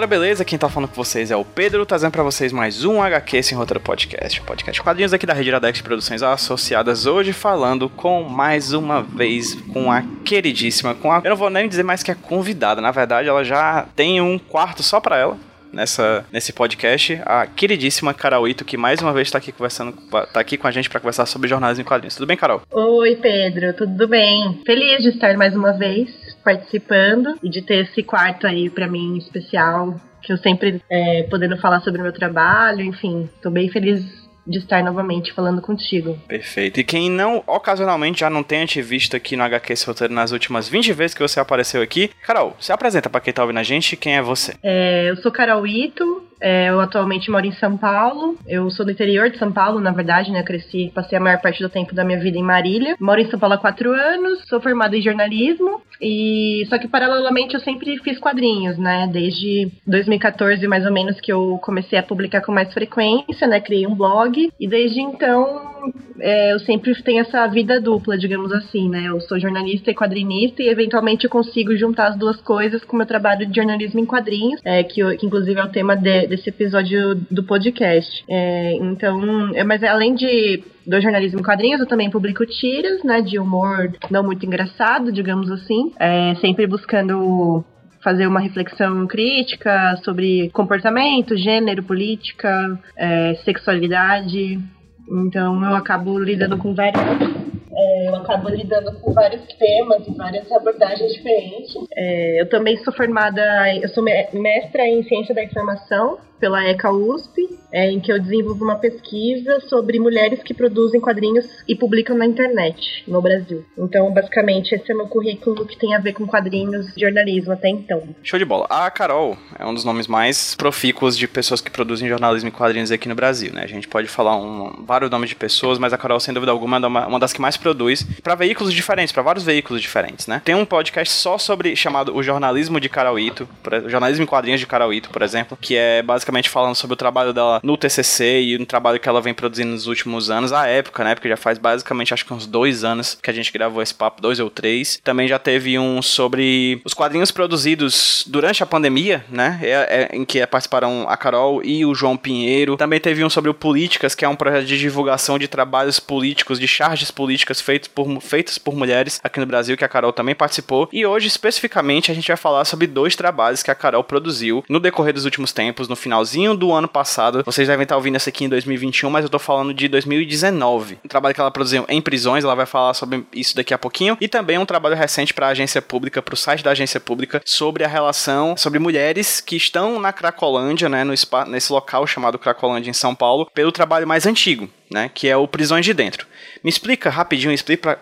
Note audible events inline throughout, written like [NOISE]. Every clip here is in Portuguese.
Galera, beleza? Quem tá falando com vocês é o Pedro, trazendo pra vocês mais um HQ Sem Roteiro Podcast. Podcast quadrinhos aqui da Rede Iradex Produções Associadas, hoje falando com mais uma vez com a queridíssima, com a. Eu não vou nem dizer mais que a convidada, na verdade ela já tem um quarto só pra ela nessa, nesse podcast, a queridíssima Carol Ito, que mais uma vez está aqui conversando, tá aqui com a gente para conversar sobre jornalismo em quadrinhos. Tudo bem, Carol? Oi, Pedro, tudo bem? Feliz de estar mais uma vez participando e de ter esse quarto aí para mim especial, que eu sempre é, podendo falar sobre o meu trabalho, enfim, tô bem feliz de estar novamente falando contigo. Perfeito. E quem não, ocasionalmente, já não tenha te visto aqui no HQ esse roteiro nas últimas 20 vezes que você apareceu aqui, Carol, se apresenta para quem tá ouvindo a gente, quem é você? É, eu sou Carol Ito, é, eu atualmente moro em São Paulo. Eu sou do interior de São Paulo, na verdade, né? Eu cresci, passei a maior parte do tempo da minha vida em Marília. Moro em São Paulo há quatro anos, sou formada em jornalismo. E só que paralelamente eu sempre fiz quadrinhos, né? Desde 2014, mais ou menos, que eu comecei a publicar com mais frequência, né? Criei um blog. E desde então é, eu sempre tenho essa vida dupla, digamos assim, né? Eu sou jornalista e quadrinista e eventualmente eu consigo juntar as duas coisas com o meu trabalho de jornalismo em quadrinhos, é, que, que inclusive é o tema de, desse episódio do podcast. É, então, é, mas além de do jornalismo em quadrinhos, eu também publico tiras, né, de humor não muito engraçado, digamos assim, é, sempre buscando fazer uma reflexão crítica sobre comportamento, gênero, política, é, sexualidade. Então eu acabo lidando com vários é, eu acabo lidando com vários temas e várias abordagens diferentes. É, eu também sou formada, eu sou mestra em ciência da informação pela ECA USP, é, em que eu desenvolvo uma pesquisa sobre mulheres que produzem quadrinhos e publicam na internet no Brasil. Então, basicamente, esse é meu currículo que tem a ver com quadrinhos e jornalismo até então. Show de bola. A Carol é um dos nomes mais profícuos de pessoas que produzem jornalismo e quadrinhos aqui no Brasil, né? A gente pode falar um, vários nomes de pessoas, mas a Carol, sem dúvida alguma, é uma, uma das que mais produz para veículos diferentes, para vários veículos diferentes, né? Tem um podcast só sobre chamado O Jornalismo de Carol Ito, o jornalismo em quadrinhos de Carol Ito, por exemplo, que é basicamente basicamente falando sobre o trabalho dela no TCC e o trabalho que ela vem produzindo nos últimos anos, a época, né? Porque já faz basicamente acho que uns dois anos que a gente gravou esse papo, dois ou três. Também já teve um sobre os quadrinhos produzidos durante a pandemia, né? É, é, em que participaram a Carol e o João Pinheiro. Também teve um sobre o Políticas, que é um projeto de divulgação de trabalhos políticos, de charges políticas feitos por, feitas por mulheres aqui no Brasil, que a Carol também participou. E hoje, especificamente, a gente vai falar sobre dois trabalhos que a Carol produziu no decorrer dos últimos tempos, no final finalzinho do ano passado. Vocês devem estar ouvindo essa aqui em 2021, mas eu tô falando de 2019. Um trabalho que ela produziu em prisões, ela vai falar sobre isso daqui a pouquinho. E também um trabalho recente para a agência pública, para o site da agência pública, sobre a relação sobre mulheres que estão na Cracolândia, né, no nesse local chamado Cracolândia em São Paulo, pelo trabalho mais antigo, né, que é o Prisões de Dentro. Me explica rapidinho,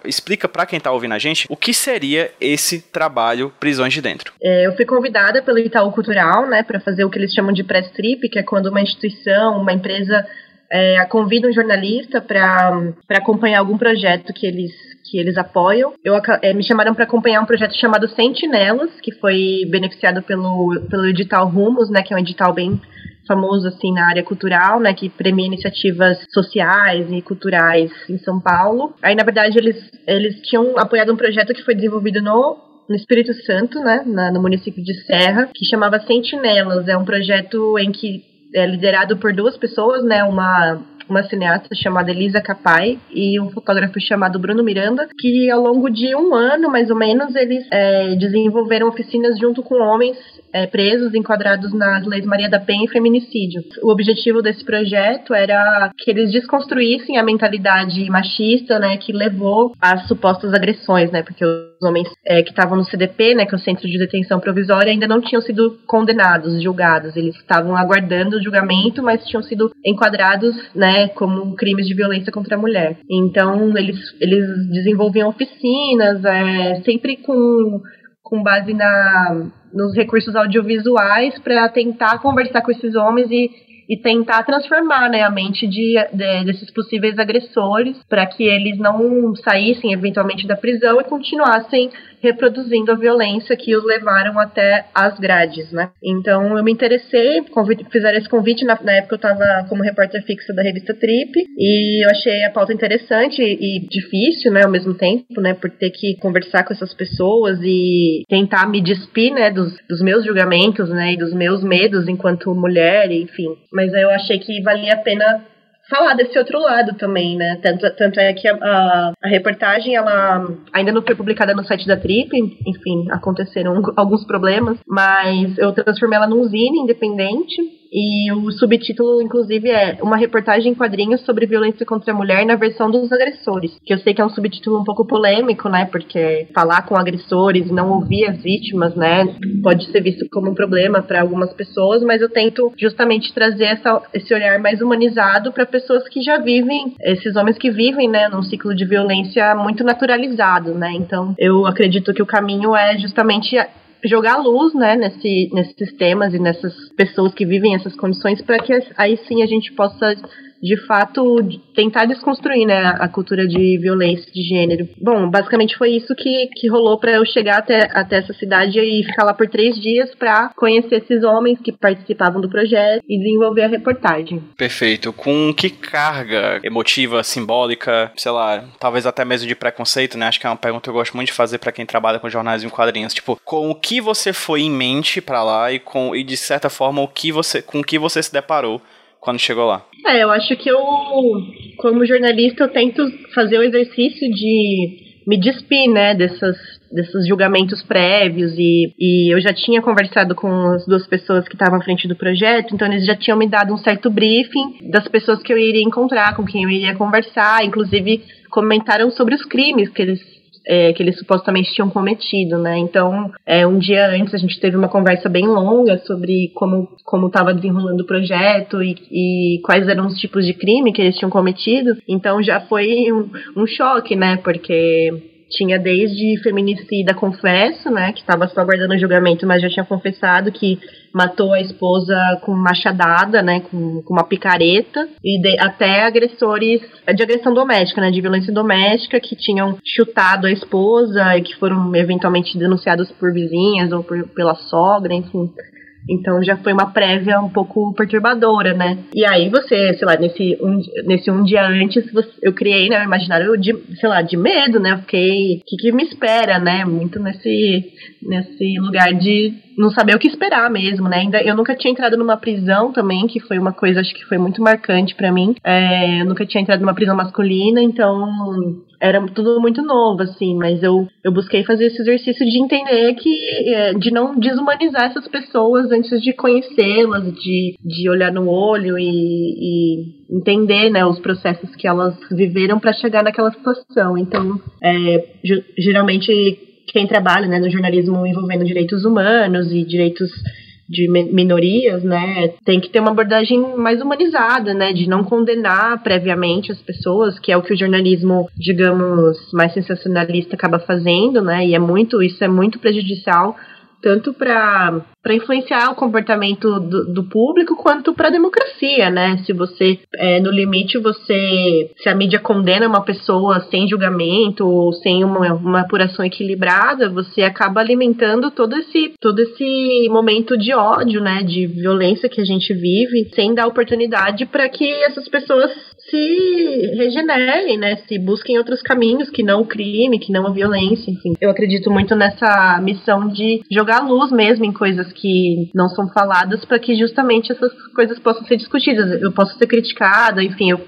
explica, para quem tá ouvindo a gente, o que seria esse trabalho Prisões de Dentro. É, eu fui convidada pelo Itaú Cultural, né, para fazer o que eles chamam de press trip, que é quando uma instituição, uma empresa é, convida um jornalista para acompanhar algum projeto que eles que eles apoiam. Eu, é, me chamaram para acompanhar um projeto chamado Sentinelas, que foi beneficiado pelo, pelo edital Rumos, né, que é um edital bem famoso assim na área cultural, né, que premia iniciativas sociais e culturais em São Paulo. Aí na verdade eles eles tinham apoiado um projeto que foi desenvolvido no no Espírito Santo, né, na, no município de Serra, que chamava Sentinelas. É um projeto em que é liderado por duas pessoas, né, uma uma cineasta chamada Elisa Capai e um fotógrafo chamado Bruno Miranda, que ao longo de um ano, mais ou menos, eles é, desenvolveram oficinas junto com homens é, presos enquadrados nas leis Maria da Penha e feminicídio. O objetivo desse projeto era que eles desconstruíssem a mentalidade machista, né, que levou às supostas agressões, né, porque os homens é, que estavam no CDP, né, que é o Centro de Detenção Provisória, ainda não tinham sido condenados, julgados. Eles estavam aguardando o julgamento, mas tinham sido enquadrados, né, como crimes de violência contra a mulher. Então, eles, eles desenvolviam oficinas, é, sempre com com base na, nos recursos audiovisuais para tentar conversar com esses homens e, e tentar transformar né, a mente de, de desses possíveis agressores para que eles não saíssem eventualmente da prisão e continuassem reproduzindo a violência que os levaram até as grades, né? Então eu me interessei, fizeram esse convite, na, na época eu estava como repórter fixa da revista Trip, e eu achei a pauta interessante e difícil, né, ao mesmo tempo, né, por ter que conversar com essas pessoas e tentar me despir, né, dos, dos meus julgamentos, né, e dos meus medos enquanto mulher, enfim. Mas eu achei que valia a pena falar desse outro lado também, né? Tanto, tanto é que a, a, a, reportagem, ela ainda não foi publicada no site da Trip, enfim, aconteceram alguns problemas, mas eu transformei ela num zine independente e o subtítulo, inclusive, é Uma reportagem em quadrinhos sobre violência contra a mulher na versão dos agressores. Que eu sei que é um subtítulo um pouco polêmico, né? Porque falar com agressores não ouvir as vítimas, né? Pode ser visto como um problema para algumas pessoas, mas eu tento justamente trazer essa, esse olhar mais humanizado para pessoas que já vivem, esses homens que vivem, né? Num ciclo de violência muito naturalizado, né? Então, eu acredito que o caminho é justamente jogar luz, né, nesse, nesses temas e nessas pessoas que vivem essas condições para que aí sim a gente possa de fato, tentar desconstruir né, a cultura de violência de gênero. Bom, basicamente foi isso que, que rolou para eu chegar até, até essa cidade e ficar lá por três dias para conhecer esses homens que participavam do projeto e desenvolver a reportagem. Perfeito. Com que carga emotiva, simbólica, sei lá, talvez até mesmo de preconceito, né? Acho que é uma pergunta que eu gosto muito de fazer para quem trabalha com jornais em quadrinhos. Tipo, com o que você foi em mente para lá e com e de certa forma o que você com o que você se deparou quando chegou lá? É, eu acho que eu, como jornalista, eu tento fazer o exercício de me despir, né, dessas, desses julgamentos prévios e, e eu já tinha conversado com as duas pessoas que estavam à frente do projeto, então eles já tinham me dado um certo briefing das pessoas que eu iria encontrar, com quem eu iria conversar, inclusive comentaram sobre os crimes que eles é, que eles supostamente tinham cometido, né? Então, é, um dia antes a gente teve uma conversa bem longa sobre como como estava desenrolando o projeto e, e, quais eram os tipos de crime que eles tinham cometido. Então já foi um, um choque, né? Porque tinha desde feminicida confesso, né, que estava só aguardando julgamento, mas já tinha confessado que matou a esposa com machadada, né, com, com uma picareta, e de, até agressores de agressão doméstica, né, de violência doméstica, que tinham chutado a esposa e que foram eventualmente denunciados por vizinhas ou por, pela sogra, enfim. Então já foi uma prévia um pouco perturbadora, né? E aí você, sei lá, nesse um, nesse um dia antes, você, eu criei, né, um imaginário de, sei lá, de medo, né? Eu fiquei, o que, que me espera, né? Muito nesse, nesse lugar de não saber o que esperar mesmo, né? Ainda eu nunca tinha entrado numa prisão também, que foi uma coisa acho que foi muito marcante para mim. É, eu nunca tinha entrado numa prisão masculina, então era tudo muito novo, assim, mas eu, eu busquei fazer esse exercício de entender que, é, de não desumanizar essas pessoas antes de conhecê-las, de, de olhar no olho e, e entender, né, os processos que elas viveram para chegar naquela situação. Então, é, geralmente quem trabalha né, no jornalismo envolvendo direitos humanos e direitos de minorias, né, tem que ter uma abordagem mais humanizada, né, de não condenar previamente as pessoas, que é o que o jornalismo, digamos, mais sensacionalista acaba fazendo, né, e é muito, isso é muito prejudicial tanto para influenciar o comportamento do, do público quanto para a democracia, né? Se você, é, no limite, você. Se a mídia condena uma pessoa sem julgamento ou sem uma, uma apuração equilibrada, você acaba alimentando todo esse, todo esse momento de ódio, né? De violência que a gente vive, sem dar oportunidade para que essas pessoas se regenerem, né? Se busquem outros caminhos que não o crime, que não a violência, enfim. Eu acredito muito nessa missão de jogar luz mesmo em coisas que não são faladas para que justamente essas coisas possam ser discutidas. Eu posso ser criticada, enfim, eu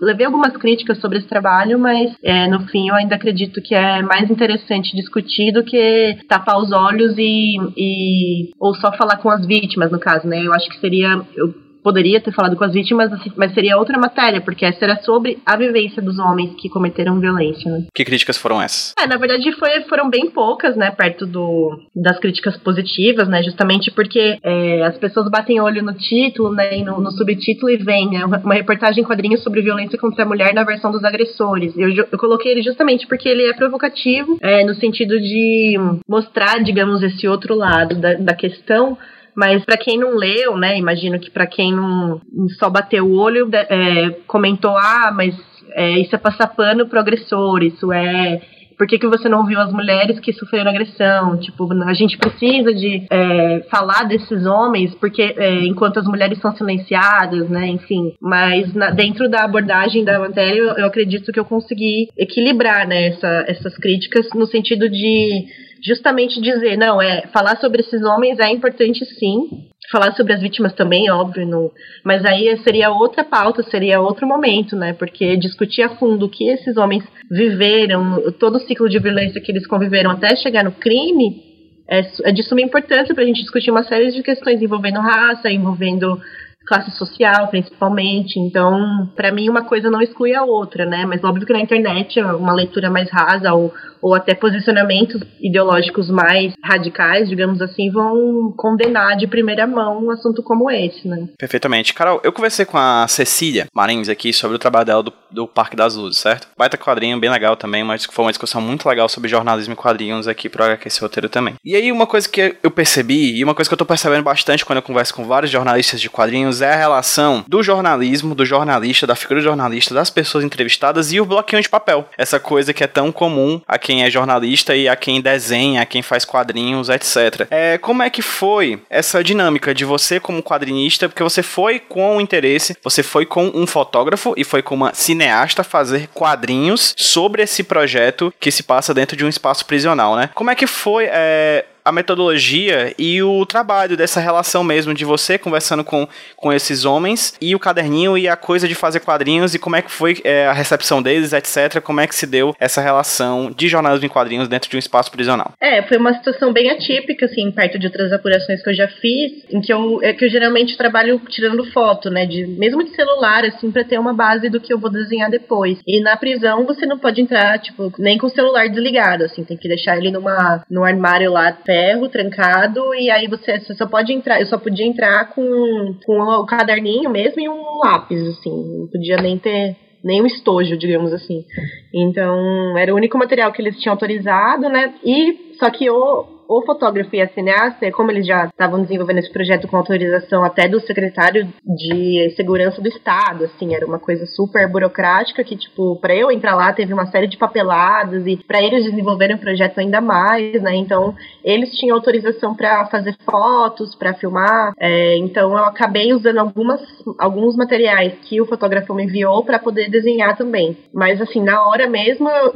levei algumas críticas sobre esse trabalho, mas é, no fim eu ainda acredito que é mais interessante discutir do que tapar os olhos e, e ou só falar com as vítimas, no caso, né? Eu acho que seria eu poderia ter falado com as vítimas, assim, mas seria outra matéria, porque essa era sobre a vivência dos homens que cometeram violência. Né? Que críticas foram essas? É, na verdade foi, foram bem poucas, né, perto do, das críticas positivas, né, justamente porque é, as pessoas batem olho no título, né, e no, no subtítulo e vem né, uma reportagem em quadrinhos sobre violência contra a mulher na versão dos agressores. Eu, eu coloquei ele justamente porque ele é provocativo, é, no sentido de mostrar, digamos, esse outro lado da, da questão, mas para quem não leu, né, imagino que para quem não só bateu o olho, é, comentou, ah, mas é, isso é passar pano pro agressor, isso é por que, que você não viu as mulheres que sofreram agressão? Tipo, a gente precisa de é, falar desses homens, porque é, enquanto as mulheres são silenciadas, né? Enfim, mas na, dentro da abordagem da matéria, eu, eu, acredito que eu consegui equilibrar né, essa, essas críticas no sentido de justamente dizer, não, é falar sobre esses homens é importante sim, falar sobre as vítimas também, óbvio, não, mas aí seria outra pauta, seria outro momento, né? Porque discutir a fundo o que esses homens viveram, todo o ciclo de violência que eles conviveram até chegar no crime, é, é de suma importância para a gente discutir uma série de questões envolvendo raça, envolvendo classe social, principalmente. Então, para mim, uma coisa não exclui a outra, né? Mas óbvio que na internet uma leitura mais rasa ou ou até posicionamentos ideológicos mais radicais, digamos assim, vão condenar de primeira mão um assunto como esse, né? Perfeitamente. Carol, eu conversei com a Cecília Marins aqui sobre o trabalho dela do, do Parque das Luzes, certo? Baita quadrinho, bem legal também, mas foi uma discussão muito legal sobre jornalismo e quadrinhos aqui pro HQC Roteiro também. E aí, uma coisa que eu percebi, e uma coisa que eu tô percebendo bastante quando eu converso com vários jornalistas de quadrinhos, é a relação do jornalismo, do jornalista, da figura do jornalista, das pessoas entrevistadas e o bloquinho de papel. Essa coisa que é tão comum aqui quem é jornalista e a quem desenha, a quem faz quadrinhos, etc. É, como é que foi essa dinâmica de você como quadrinista, porque você foi com interesse, você foi com um fotógrafo e foi com uma cineasta fazer quadrinhos sobre esse projeto que se passa dentro de um espaço prisional, né? Como é que foi é, a metodologia e o trabalho dessa relação mesmo de você conversando com, com esses homens e o caderninho e a coisa de fazer quadrinhos e como é que foi é, a recepção deles, etc. Como é que se deu essa relação de jornalismo em quadrinhos dentro de um espaço prisional? É, foi uma situação bem atípica, assim, perto de outras apurações que eu já fiz, em que eu, é que eu geralmente trabalho tirando foto, né, de, mesmo de celular, assim, pra ter uma base do que eu vou desenhar depois. E na prisão você não pode entrar, tipo, nem com o celular desligado, assim, tem que deixar ele numa, no armário lá, perto ferro trancado e aí você, você, só pode entrar, eu só podia entrar com, com o caderninho mesmo e um lápis, assim, não podia nem ter nem um estojo, digamos assim. Então, era o único material que eles tinham autorizado, né? E só que o o fotógrafo e a cineasta, como eles já estavam desenvolvendo esse projeto com autorização até do secretário de segurança do estado, assim, era uma coisa super burocrática que, tipo, para eu entrar lá teve uma série de papeladas e para eles desenvolverem o projeto ainda mais, né? Então, eles tinham autorização para fazer fotos, para filmar. É, então, eu acabei usando algumas, alguns materiais que o fotógrafo me enviou para poder desenhar também. Mas, assim, na hora mesmo, eu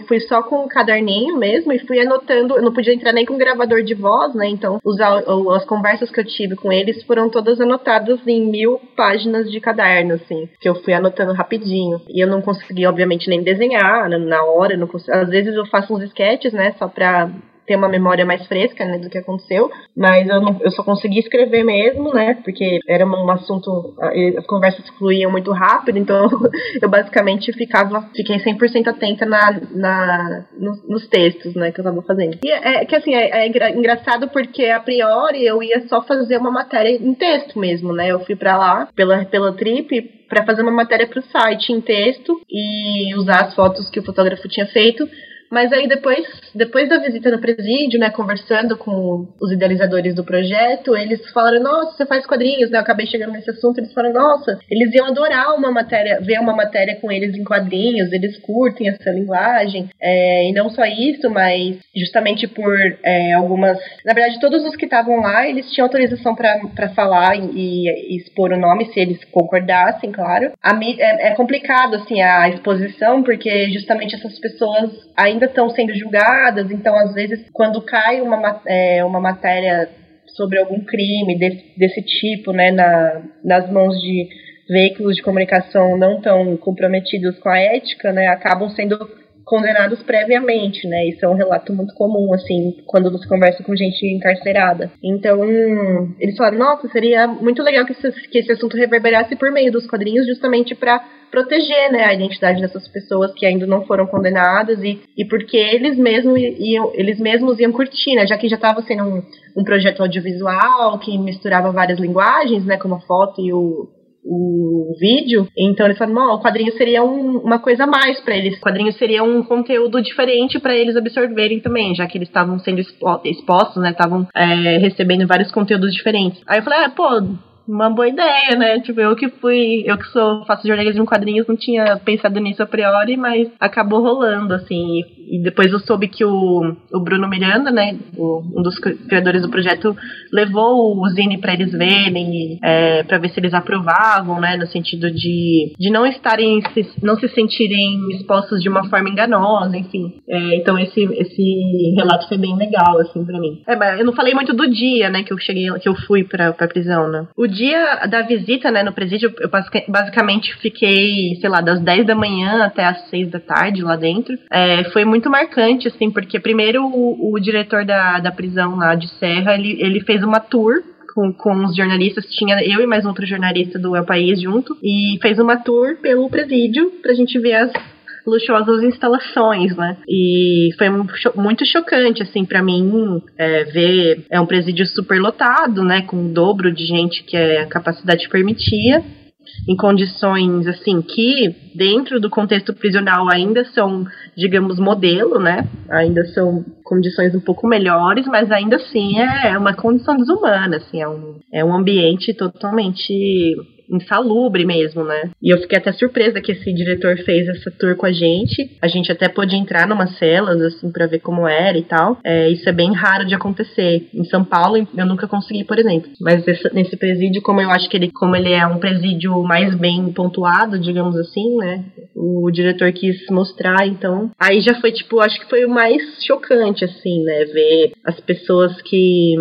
fui só com um caderninho mesmo e fui anotando. Eu não podia entrar nem com gravador de voz, né? Então, os, as conversas que eu tive com eles foram todas anotadas em mil páginas de caderno, assim, que eu fui anotando rapidinho. E eu não consegui, obviamente, nem desenhar na hora. Não consegui, às vezes eu faço uns sketches, né? Só pra ter uma memória mais fresca né, do que aconteceu, mas eu, não, eu só consegui escrever mesmo, né? Porque era um assunto, as conversas fluíam muito rápido, então [LAUGHS] eu basicamente ficava, fiquei 100% atenta na, na, nos, nos, textos, né, que eu tava fazendo. E é, é que assim, é, é, engraçado porque a priori eu ia só fazer uma matéria em texto mesmo, né? Eu fui para lá pela, pela trip para fazer uma matéria para o site em texto e usar as fotos que o fotógrafo tinha feito mas aí depois, depois da visita no presídio, né, conversando com os idealizadores do projeto, eles falaram, nossa, você faz quadrinhos, né? Eu acabei chegando nesse assunto, eles falaram, nossa, eles iam adorar uma matéria, ver uma matéria com eles em quadrinhos, eles curtem essa linguagem. É, e não só isso, mas justamente por é, algumas. Na verdade, todos os que estavam lá, eles tinham autorização para falar e, e, expor o nome, se eles concordassem, claro. A, é, é complicado, assim, a exposição, porque justamente essas pessoas ainda ainda estão sendo julgadas, então às vezes quando cai uma, é, uma matéria sobre algum crime desse, desse tipo, né, na, nas mãos de veículos de comunicação não tão comprometidos com a ética, né, acabam sendo condenados previamente, né? Isso é um relato muito comum, assim, quando você conversa com gente encarcerada. Então, eles falaram, nossa, seria muito legal que esse, que esse assunto reverberasse por meio dos quadrinhos, justamente para proteger né, a identidade dessas pessoas que ainda não foram condenadas e, e porque eles mesmos iam, eles mesmos iam curtir, né, já que já estava sendo um, um projeto audiovisual que misturava várias linguagens, né, como a foto e o, o vídeo, então eles falaram, o quadrinho seria um, uma coisa a mais para eles. O quadrinho seria um conteúdo diferente para eles absorverem também, já que eles estavam sendo expostos, né? Estavam é, recebendo vários conteúdos diferentes. Aí eu falei, ah, pô, uma boa ideia, né? Tipo, eu que fui, eu que sou, faço jornalismo em quadrinhos, não tinha pensado nisso a priori, mas acabou rolando, assim. E depois eu soube que o, o Bruno Miranda, né, o, um dos criadores do projeto, levou o Zine para eles verem, é, para ver se eles aprovavam, né, no sentido de, de não estarem, se, não se sentirem expostos de uma forma enganosa, enfim. É, então esse, esse relato foi bem legal, assim, para mim. É, eu não falei muito do dia, né, que eu cheguei, que eu fui pra prisão, né. O dia da visita, né, no presídio, eu basicamente fiquei, sei lá, das 10 da manhã até as 6 da tarde lá dentro. É, foi muito marcante, assim, porque primeiro o, o diretor da, da prisão lá de Serra, ele, ele fez uma tour com, com os jornalistas, tinha eu e mais outro jornalista do El País junto, e fez uma tour pelo presídio pra gente ver as luxuosas instalações, né? E foi muito chocante, assim, para mim, é, ver. É um presídio super lotado, né? Com o dobro de gente que a capacidade permitia em condições assim que dentro do contexto prisional ainda são, digamos, modelo, né? Ainda são condições um pouco melhores, mas ainda assim é uma condição desumana, assim, é um, é um ambiente totalmente insalubre mesmo, né? E eu fiquei até surpresa que esse diretor fez essa tour com a gente. A gente até pôde entrar numa celas, assim, para ver como era e tal. É, isso é bem raro de acontecer. Em São Paulo, eu nunca consegui, por exemplo. Mas esse, nesse presídio, como eu acho que ele, como ele é um presídio mais bem pontuado, digamos assim, né? O diretor quis mostrar, então. Aí já foi, tipo, acho que foi o mais chocante, assim, né? Ver as pessoas que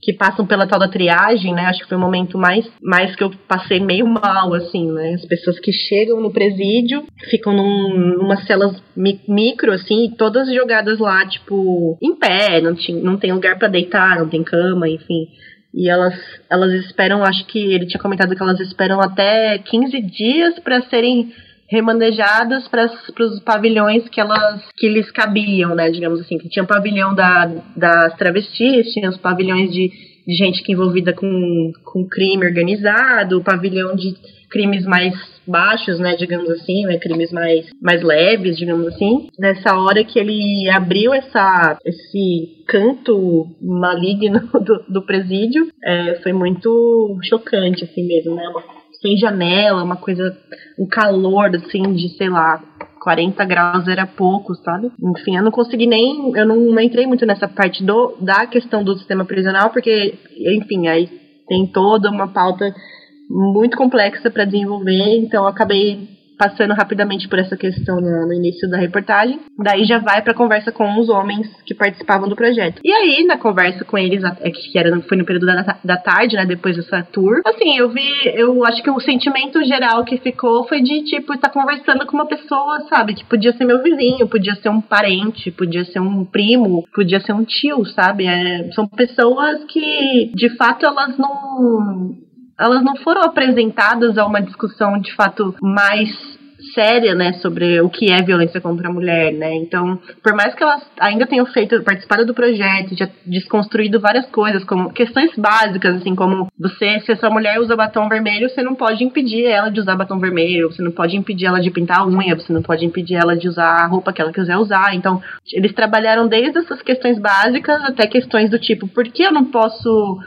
que passam pela tal da triagem, né? Acho que foi o momento mais, mais que eu passei meio mal, assim, né? As pessoas que chegam no presídio ficam num, numa celas mi micro, assim, todas jogadas lá, tipo, em pé, não, tinha, não tem lugar para deitar, não tem cama, enfim. E elas, elas esperam, acho que ele tinha comentado que elas esperam até 15 dias para serem remanejadas para os pavilhões que elas que lhes cabiam, né? Digamos assim, que tinha o pavilhão da, das travestis, tinha os pavilhões de, de gente que envolvida com, com crime organizado, o pavilhão de crimes mais baixos, né, digamos assim, né, crimes mais, mais leves, digamos assim. Nessa hora que ele abriu essa, esse canto maligno [LAUGHS] do, do presídio, é, foi muito chocante, assim mesmo, né, uma sem janela, uma coisa, um calor assim de, sei lá, 40 graus era pouco, sabe? Enfim, eu não consegui nem, eu não, não entrei muito nessa parte do, da questão do sistema prisional, porque, enfim, aí tem toda uma pauta muito complexa para desenvolver, então acabei passando rapidamente por essa questão no, no início da reportagem. Daí já vai pra conversa com os homens que participavam do projeto. E aí, na conversa com eles, é que era, foi no período da, da tarde, né? Depois dessa tour. Assim, eu vi, eu acho que o sentimento geral que ficou foi de, tipo, estar tá conversando com uma pessoa, sabe? Que podia ser meu vizinho, podia ser um parente, podia ser um primo, podia ser um tio, sabe? É, são pessoas que, de fato, elas não elas não foram apresentadas a uma discussão de fato mais séria, né, sobre o que é violência contra a mulher, né? Então, por mais que elas ainda tenham feito, participado do projeto, já desconstruído várias coisas, como questões básicas, assim, como você, se a sua mulher usa batom vermelho, você não pode impedir ela de usar batom vermelho, você não pode impedir ela de pintar a unha, você não pode impedir ela de usar a roupa que ela quiser usar. Então, eles trabalharam desde essas questões básicas até questões do tipo, por que eu não posso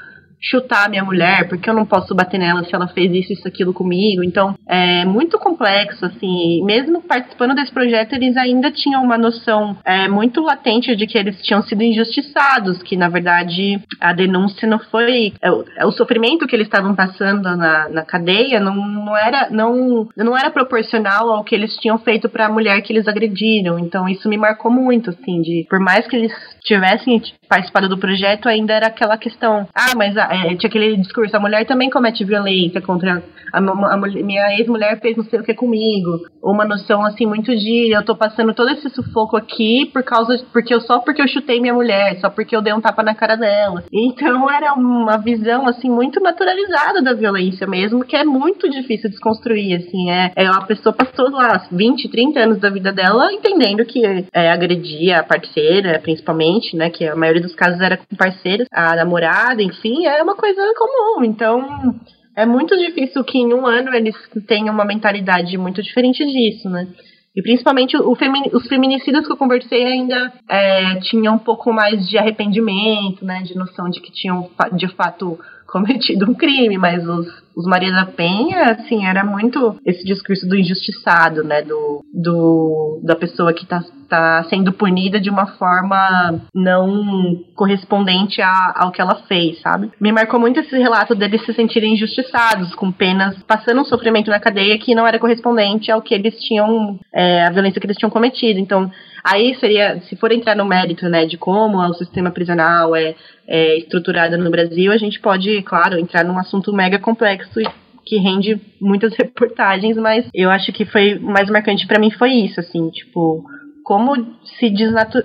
chutar a minha mulher, porque eu não posso bater nela se ela fez isso, isso, aquilo comigo. Então, é muito complexo, assim. Mesmo participando desse projeto, eles ainda tinham uma noção é, muito latente de que eles tinham sido injustiçados, que na verdade a denúncia não foi. É, o, é, sofrimento que eles estavam passando na, na cadeia não, não, era, não, não era proporcional ao que eles tinham feito para a mulher que eles agrediram. Então, isso me marcou muito, assim, de por mais que eles tivessem participado do projeto, ainda era aquela questão: ah, mas a, é, tinha aquele discurso, a mulher também comete violência contra a, a, a minha ex-mulher fez não sei o que comigo. Uma noção assim muito de eu tô passando todo esse sufoco aqui por causa porque eu só porque eu chutei minha mulher, só porque eu dei um tapa na cara dela. Então era uma visão assim muito naturalizada da violência mesmo, que é muito difícil desconstruir assim, é, é a pessoa passou lá 20, 30 anos da vida dela entendendo que é, agredia a parceira, principalmente, né, que a maioria dos casos era com parceiros, a namorada, enfim, é uma coisa comum. Então, é muito difícil que em um ano eles tenham uma mentalidade muito diferente disso, né? E principalmente femi os feminicidas que eu conversei ainda é, tinham um pouco mais de arrependimento, né? De noção de que tinham de fato cometido um crime, mas os, os Maria da Penha, assim, era muito esse discurso do injustiçado, né, do, do da pessoa que tá, tá sendo punida de uma forma não correspondente a, ao que ela fez, sabe? Me marcou muito esse relato deles se sentirem injustiçados, com penas, passando um sofrimento na cadeia que não era correspondente ao que eles tinham, é, a violência que eles tinham cometido. Então, Aí seria, se for entrar no mérito, né, de como o sistema prisional é, é estruturado no Brasil, a gente pode, claro, entrar num assunto mega complexo que rende muitas [LAUGHS] reportagens, mas eu acho que foi mais marcante para mim foi isso, assim, tipo, como se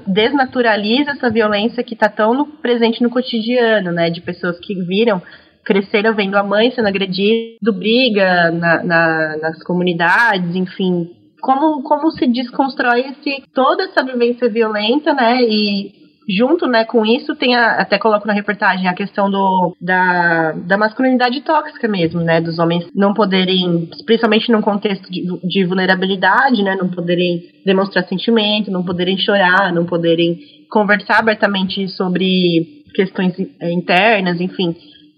desnaturaliza essa violência que está tão no, presente no cotidiano, né, de pessoas que viram cresceram vendo a mãe sendo agredida, briga na, na, nas comunidades, enfim, como, como se desconstrói esse, toda essa vivência violenta, né? E junto né, com isso tem a, até coloco na reportagem a questão do, da, da masculinidade tóxica mesmo, né? Dos homens não poderem, principalmente num contexto de, de vulnerabilidade, né? Não poderem demonstrar sentimento, não poderem chorar, não poderem conversar abertamente sobre questões internas, enfim.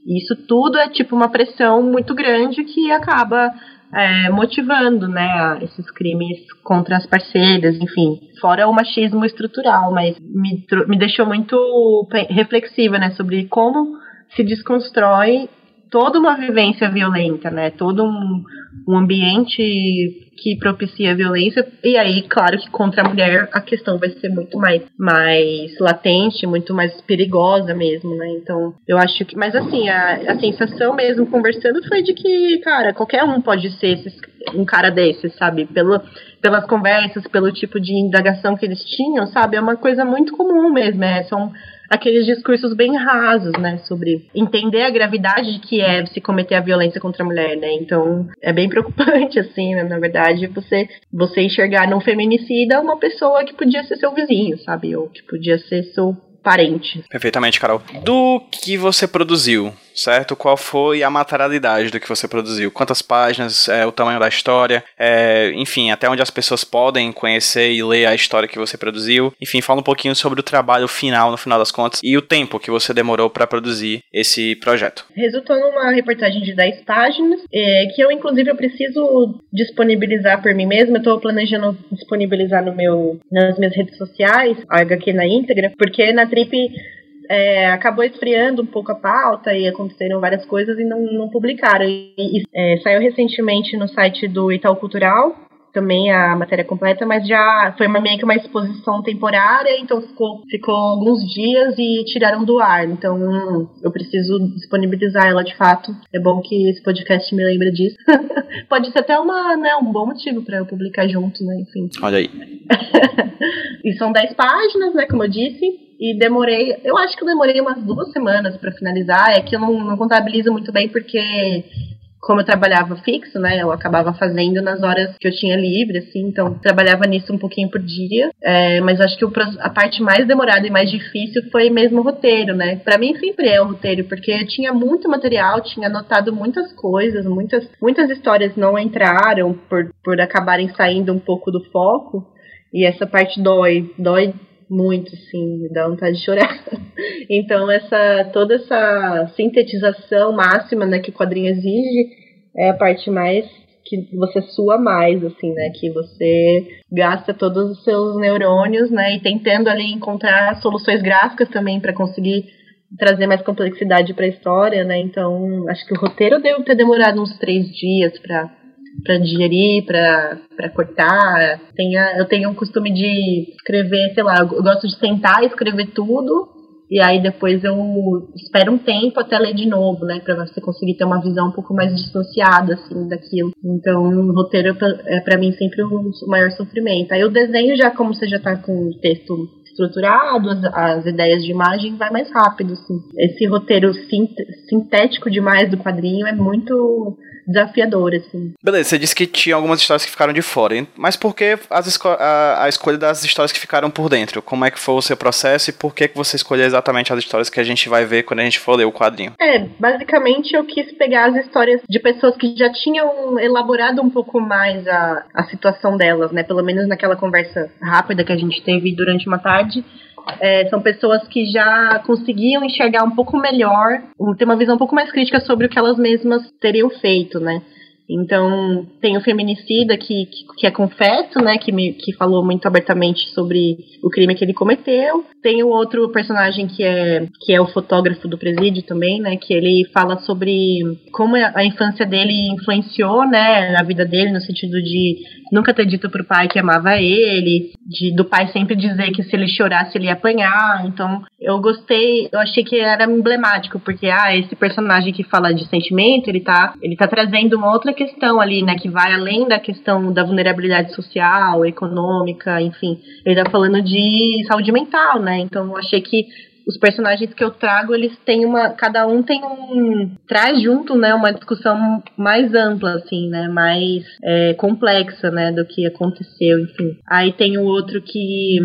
Isso tudo é tipo uma pressão muito grande que acaba é, motivando, né, esses crimes contra as parceiras, enfim, fora o machismo estrutural, mas me, me deixou muito reflexiva, né, sobre como se desconstrói toda uma vivência violenta, né, todo um, um ambiente que propicia violência, e aí, claro que contra a mulher a questão vai ser muito mais, mais latente, muito mais perigosa mesmo, né? Então, eu acho que. Mas assim, a, a sensação mesmo conversando foi de que, cara, qualquer um pode ser esses, um cara desses, sabe? Pelo, pelas conversas, pelo tipo de indagação que eles tinham, sabe? É uma coisa muito comum mesmo. É, são aqueles discursos bem rasos, né, sobre entender a gravidade de que é se cometer a violência contra a mulher, né? Então, é bem preocupante [LAUGHS] assim, né? na verdade, você você enxergar num feminicida uma pessoa que podia ser seu vizinho, sabe? Ou que podia ser seu parente. Perfeitamente, Carol. Do que você produziu, certo? Qual foi a materialidade do que você produziu? Quantas páginas, é, o tamanho da história, é, enfim, até onde as pessoas podem conhecer e ler a história que você produziu. Enfim, fala um pouquinho sobre o trabalho final, no final das contas, e o tempo que você demorou para produzir esse projeto. Resultou numa reportagem de 10 páginas, é, que eu, inclusive, eu preciso disponibilizar por mim mesma. Eu estou planejando disponibilizar no meu, nas minhas redes sociais, a HQ na íntegra, porque na Trip é, acabou esfriando um pouco a pauta e aconteceram várias coisas e não, não publicaram. E, e é, saiu recentemente no site do Itaú Cultural, também a matéria completa, mas já foi uma, meio que uma exposição temporária, então ficou, ficou alguns dias e tiraram do ar. Então eu preciso disponibilizar ela de fato. É bom que esse podcast me lembre disso. [LAUGHS] Pode ser até uma, né, um bom motivo para eu publicar junto, né? Enfim. Olha aí. [LAUGHS] e são 10 páginas, né, como eu disse e demorei, eu acho que eu demorei umas duas semanas para finalizar. É que eu não, não contabilizo muito bem porque como eu trabalhava fixo, né, eu acabava fazendo nas horas que eu tinha livre, assim, então trabalhava nisso um pouquinho por dia, é, mas acho que o, a parte mais demorada e mais difícil foi mesmo o roteiro, né, para mim sempre é o roteiro, porque eu tinha muito material, tinha anotado muitas coisas, muitas, muitas histórias não entraram por, por acabarem saindo um pouco do foco, e essa parte dói, dói muito, sim, dá vontade de chorar. [LAUGHS] então, essa toda essa sintetização máxima né, que o quadrinho exige é a parte mais que você sua mais, assim, né? Que você gasta todos os seus neurônios, né? E tentando ali encontrar soluções gráficas também para conseguir trazer mais complexidade para a história, né? Então, acho que o roteiro deve ter demorado uns três dias para para digerir, para cortar. Tenha, eu tenho um costume de escrever, sei lá, eu gosto de sentar e escrever tudo. E aí depois eu espero um tempo até ler de novo, né, para você conseguir ter uma visão um pouco mais distanciada assim daquilo. Então, o roteiro é para mim sempre o maior sofrimento. Aí o desenho já como você já tá com o texto estruturado, as, as, ideias de imagem vai mais rápido, assim. Esse roteiro sint, sintético demais do quadrinho é muito desafiador, assim. Beleza, você disse que tinha algumas histórias que ficaram de fora, mas por que as a, a, escolha das histórias que ficaram por dentro? Como é que foi o seu processo e por que, que você escolheu exatamente as histórias que a gente vai ver quando a gente for ler o quadrinho? É, basicamente eu quis pegar as histórias de pessoas que já tinham elaborado um pouco mais a, a situação delas, né? Pelo menos naquela conversa rápida que a gente teve durante uma tarde é, são pessoas que já conseguiam enxergar um pouco melhor, ter uma visão um pouco mais crítica sobre o que elas mesmas teriam feito, né? Então, tem o feminicida que, que, que, é confesso, né, que, me, que falou muito abertamente sobre o crime que ele cometeu. Tem o outro personagem que é, que é o fotógrafo do presídio também, né, que ele fala sobre como a infância dele influenciou, né, na vida dele, no sentido de nunca ter dito pro pai que amava ele, de, do pai sempre dizer que se ele chorasse ele ia apanhar. Então, eu gostei, eu achei que era emblemático, porque, ah, esse personagem que fala de sentimento, ele tá, ele tá trazendo uma outra questão ali, né, que vai além da questão da vulnerabilidade social, econômica, enfim. Ele tá falando de saúde mental, né? Então, eu achei que os personagens que eu trago, eles têm uma. Cada um tem um. traz junto, né, uma discussão mais ampla, assim, né? Mais é, complexa, né, do que aconteceu, enfim. Aí tem o outro que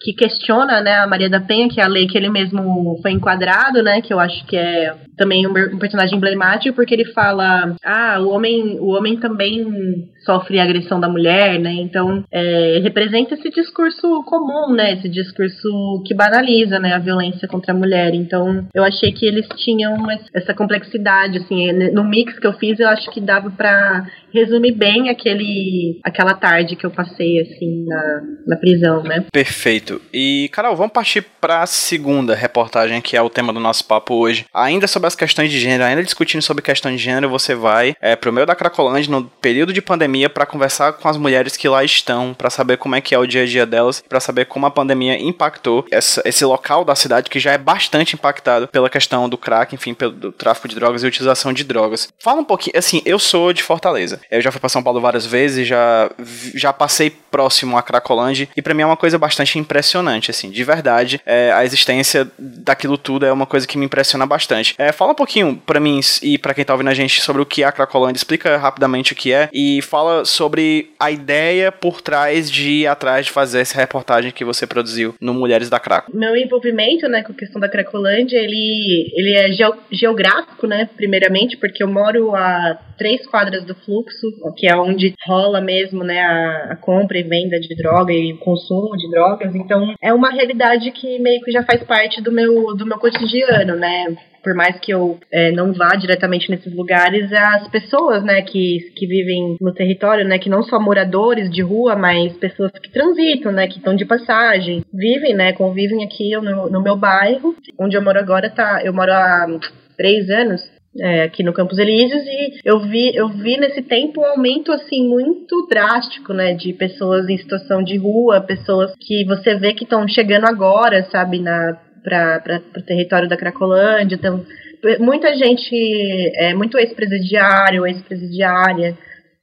que questiona, né, a Maria da Penha, que é a lei que ele mesmo foi enquadrado, né, que eu acho que é também um, um personagem emblemático, porque ele fala, ah, o homem, o homem também sofre agressão da mulher, né, então é, representa esse discurso comum, né, esse discurso que banaliza, né, a violência contra a mulher, então eu achei que eles tinham essa complexidade, assim, no mix que eu fiz, eu acho que dava para resumir bem aquele, aquela tarde que eu passei, assim, na, na prisão, né. Perfeito. Perfeito. E, Carol, vamos partir para a segunda reportagem, que é o tema do nosso papo hoje. Ainda sobre as questões de gênero, ainda discutindo sobre questões de gênero, você vai é, pro meio da Cracolândia no período de pandemia para conversar com as mulheres que lá estão, para saber como é que é o dia a dia delas, para saber como a pandemia impactou essa, esse local da cidade que já é bastante impactado pela questão do crack, enfim, pelo tráfico de drogas e utilização de drogas. Fala um pouquinho, assim, eu sou de Fortaleza. Eu já fui para São Paulo várias vezes, já já passei próximo a Cracolândia e para mim é uma coisa bastante impressionante impressionante, assim, de verdade. É, a existência daquilo tudo é uma coisa que me impressiona bastante. É, fala um pouquinho para mim e para quem tá ouvindo a gente sobre o que é a Cracolândia, explica rapidamente o que é e fala sobre a ideia por trás de ir atrás de fazer essa reportagem que você produziu no Mulheres da Craco. Meu envolvimento, né, com a questão da Cracolândia, ele, ele é geográfico, né, primeiramente, porque eu moro a três quadras do fluxo, que é onde rola mesmo, né, a, a compra e venda de droga e o consumo de drogas. Então, é uma realidade que meio que já faz parte do meu, do meu cotidiano, né? Por mais que eu é, não vá diretamente nesses lugares, as pessoas, né, que, que vivem no território, né, que não só moradores de rua, mas pessoas que transitam, né, que estão de passagem, vivem, né, convivem aqui no, no meu bairro, onde eu moro agora, tá, eu moro há três anos, é, aqui no Campos Elíseos e eu vi, eu vi nesse tempo um aumento assim muito drástico, né, de pessoas em situação de rua, pessoas que você vê que estão chegando agora, sabe, na para o território da Cracolândia, então muita gente, é, muito ex-presidiário, ex-presidiária,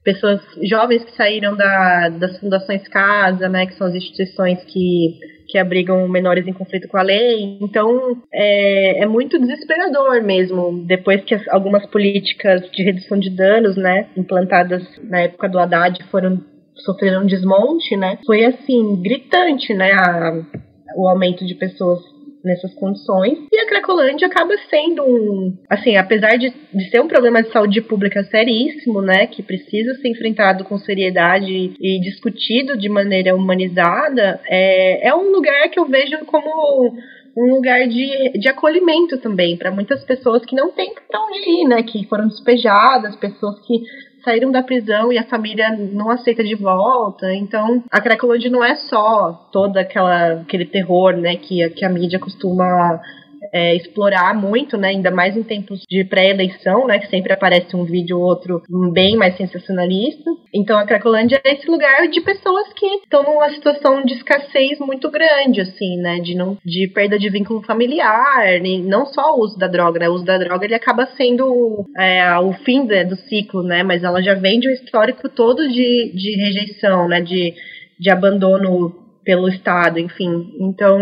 pessoas jovens que saíram da, das fundações casa, né, que são as instituições que que abrigam menores em conflito com a lei. Então, é, é muito desesperador mesmo, depois que as, algumas políticas de redução de danos, né, implantadas na época do Haddad foram sofreram um desmonte, né, foi assim, gritante, né, a, o aumento de pessoas nessas condições. E a Cracolândia acaba sendo um, assim, apesar de, de ser um problema de saúde pública seríssimo, né, que precisa ser enfrentado com seriedade e discutido de maneira humanizada, é, é um lugar que eu vejo como um lugar de, de acolhimento também para muitas pessoas que não têm para onde ir, né, que foram despejadas, pessoas que saíram da prisão e a família não aceita de volta. Então, a Cracolândia não é só todo aquela, aquele terror, né, que, que a mídia costuma é, explorar muito, né, ainda mais em tempos de pré-eleição, né, que sempre aparece um vídeo ou outro bem mais sensacionalista. Então a Cracolândia é esse lugar de pessoas que estão numa situação de escassez muito grande, assim, né, de, não, de perda de vínculo familiar, nem, não só o uso da droga, né, o uso da droga ele acaba sendo é, o fim né, do ciclo, né, mas ela já vem de um histórico todo de, de rejeição, né, de, de abandono pelo Estado, enfim. Então,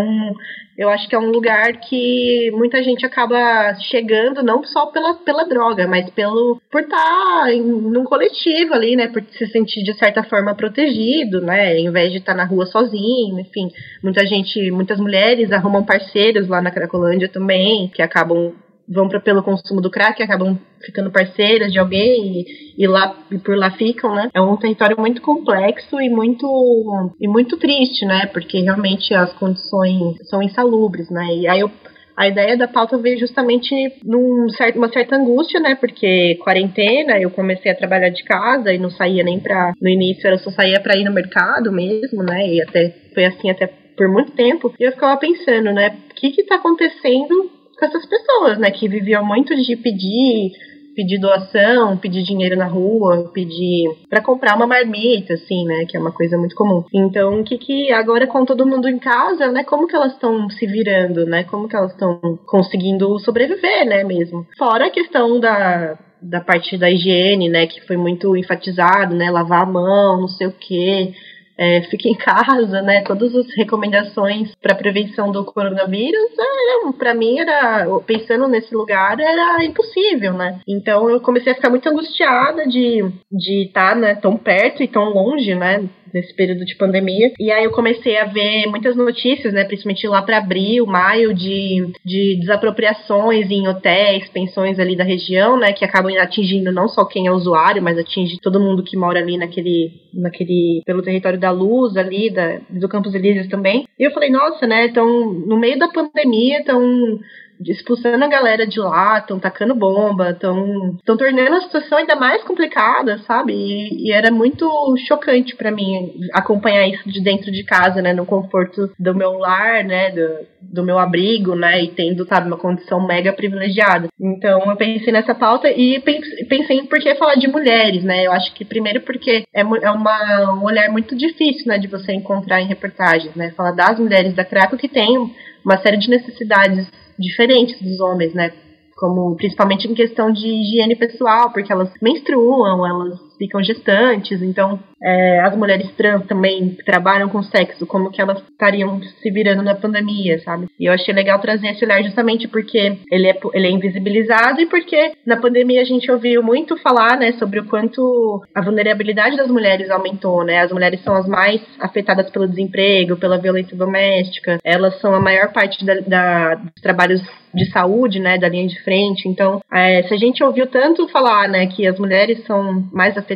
eu acho que é um lugar que muita gente acaba chegando não só pela, pela droga, mas pelo por estar tá em, num coletivo ali, né, por se sentir de certa forma protegido, né, em vez de estar tá na rua sozinho, enfim, muita gente, muitas mulheres arrumam parceiros lá na Cracolândia também, que acabam vão pra, pelo consumo do crack, acabam ficando parceiras de alguém e, e lá e por lá ficam, né? É um território muito complexo e muito e muito triste, né? Porque realmente as condições são insalubres, né? E aí eu a ideia da pauta veio justamente numa certa, certa angústia, né? Porque quarentena, eu comecei a trabalhar de casa e não saía nem pra. No início eu só saía pra ir no mercado mesmo, né? E até foi assim até por muito tempo. E eu ficava pensando, né? O que que tá acontecendo com essas pessoas, né? Que viviam muito de pedir pedir doação, pedir dinheiro na rua, pedir para comprar uma marmita, assim, né? Que é uma coisa muito comum. Então, o que que agora com todo mundo em casa, né? Como que elas estão se virando, né? Como que elas estão conseguindo sobreviver, né? Mesmo. Fora a questão da da parte da higiene, né, que foi muito enfatizado, né, lavar a mão, não sei o quê, é, fique em casa, né? Todas as recomendações para prevenção do coronavírus, é, para mim era pensando nesse lugar era impossível, né? Então eu comecei a ficar muito angustiada de de estar, tá, né, tão perto e tão longe, né? Nesse período de pandemia. E aí eu comecei a ver muitas notícias, né, principalmente lá para abril, maio, de, de desapropriações em hotéis, pensões ali da região, né, que acabam atingindo não só quem é usuário, mas atinge todo mundo que mora ali naquele, naquele pelo território da Luz ali, da, do Campos Elíseos também. E eu falei, nossa, né, então no meio da pandemia, estão expulsando a galera de lá, estão tacando bomba, estão tornando a situação ainda mais complicada, sabe? E, e era muito chocante para mim acompanhar isso de dentro de casa, né? No conforto do meu lar, né? Do, do meu abrigo, né? E tendo, sabe, uma condição mega privilegiada. Então eu pensei nessa pauta e pensei em por que falar de mulheres, né? Eu acho que primeiro porque é, é uma, um olhar muito difícil, né? De você encontrar em reportagens, né? Falar das mulheres da Craco que tem uma série de necessidades diferentes dos homens, né? Como principalmente em questão de higiene pessoal, porque elas menstruam, elas ficam gestantes, então é, as mulheres trans também trabalham com sexo, como que elas estariam se virando na pandemia, sabe? E eu achei legal trazer esse olhar justamente porque ele é, ele é invisibilizado e porque na pandemia a gente ouviu muito falar, né, sobre o quanto a vulnerabilidade das mulheres aumentou, né? As mulheres são as mais afetadas pelo desemprego, pela violência doméstica, elas são a maior parte da, da dos trabalhos de saúde, né, da linha de frente. Então, é, se a gente ouviu tanto falar, né, que as mulheres são mais afetadas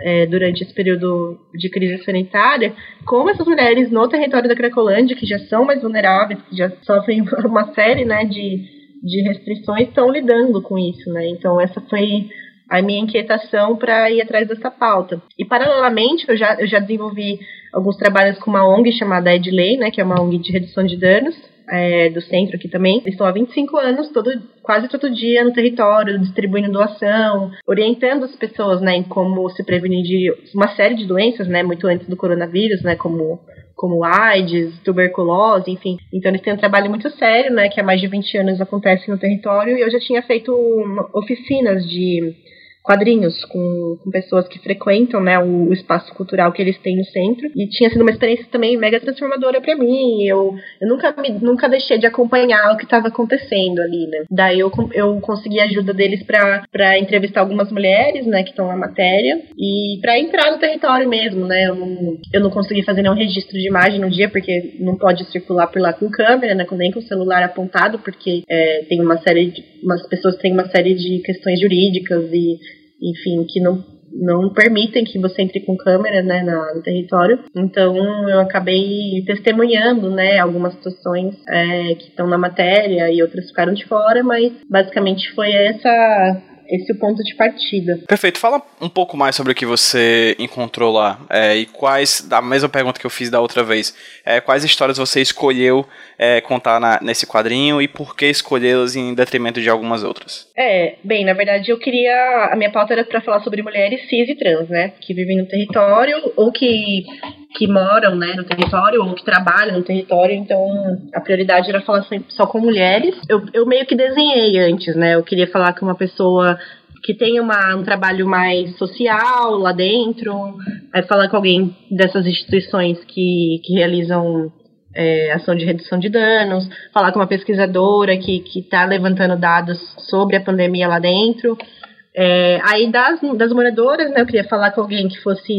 é, durante esse período de crise sanitária, como essas mulheres no território da Cracolândia, que já são mais vulneráveis, que já sofrem [LAUGHS] uma série né, de, de restrições, estão lidando com isso. Né? Então, essa foi a minha inquietação para ir atrás dessa pauta. E, paralelamente, eu já, eu já desenvolvi alguns trabalhos com uma ONG chamada Edley, né, que é uma ONG de redução de danos, é, do centro aqui também. Estou há 25 anos, todo, quase todo dia no território, distribuindo doação, orientando as pessoas, né, em como se prevenir de uma série de doenças, né, muito antes do coronavírus, né, como como AIDS, tuberculose, enfim. Então eles têm um trabalho muito sério, né, que há mais de 20 anos acontece no território, e eu já tinha feito oficinas de quadrinhos com, com pessoas que frequentam né, o, o, espaço cultural que eles têm no centro. E tinha sido uma experiência também mega transformadora para mim. Eu, eu nunca, me, nunca deixei de acompanhar o que estava acontecendo ali, né? Daí eu, eu consegui a ajuda deles para entrevistar algumas mulheres, né, que estão na matéria, e para entrar no território mesmo, né? Eu não, eu não consegui fazer nenhum registro de imagem no dia, porque não pode circular por lá com câmera, né, nem com o celular apontado, porque é, tem uma série de. Umas pessoas têm uma série de questões jurídicas e enfim, que não, não permitem que você entre com câmera né, na, no território. Então eu acabei testemunhando né, algumas situações é, que estão na matéria e outras ficaram de fora, mas basicamente foi essa esse é o ponto de partida. Perfeito. Fala um pouco mais sobre o que você encontrou lá é, e quais, da mesma pergunta que eu fiz da outra vez, é, quais histórias você escolheu é, contar na, nesse quadrinho e por que escolhê-las em detrimento de algumas outras? É, bem, na verdade eu queria. A minha pauta era para falar sobre mulheres cis e trans, né? Que vivem no território ou que que moram né, no território ou que trabalham no território, então a prioridade era falar só com mulheres. Eu, eu meio que desenhei antes, né? Eu queria falar com uma pessoa que tem uma, um trabalho mais social lá dentro, aí falar com alguém dessas instituições que, que realizam é, ação de redução de danos, falar com uma pesquisadora que está levantando dados sobre a pandemia lá dentro, É, aí das, das moradoras, né, eu queria falar com alguém que fosse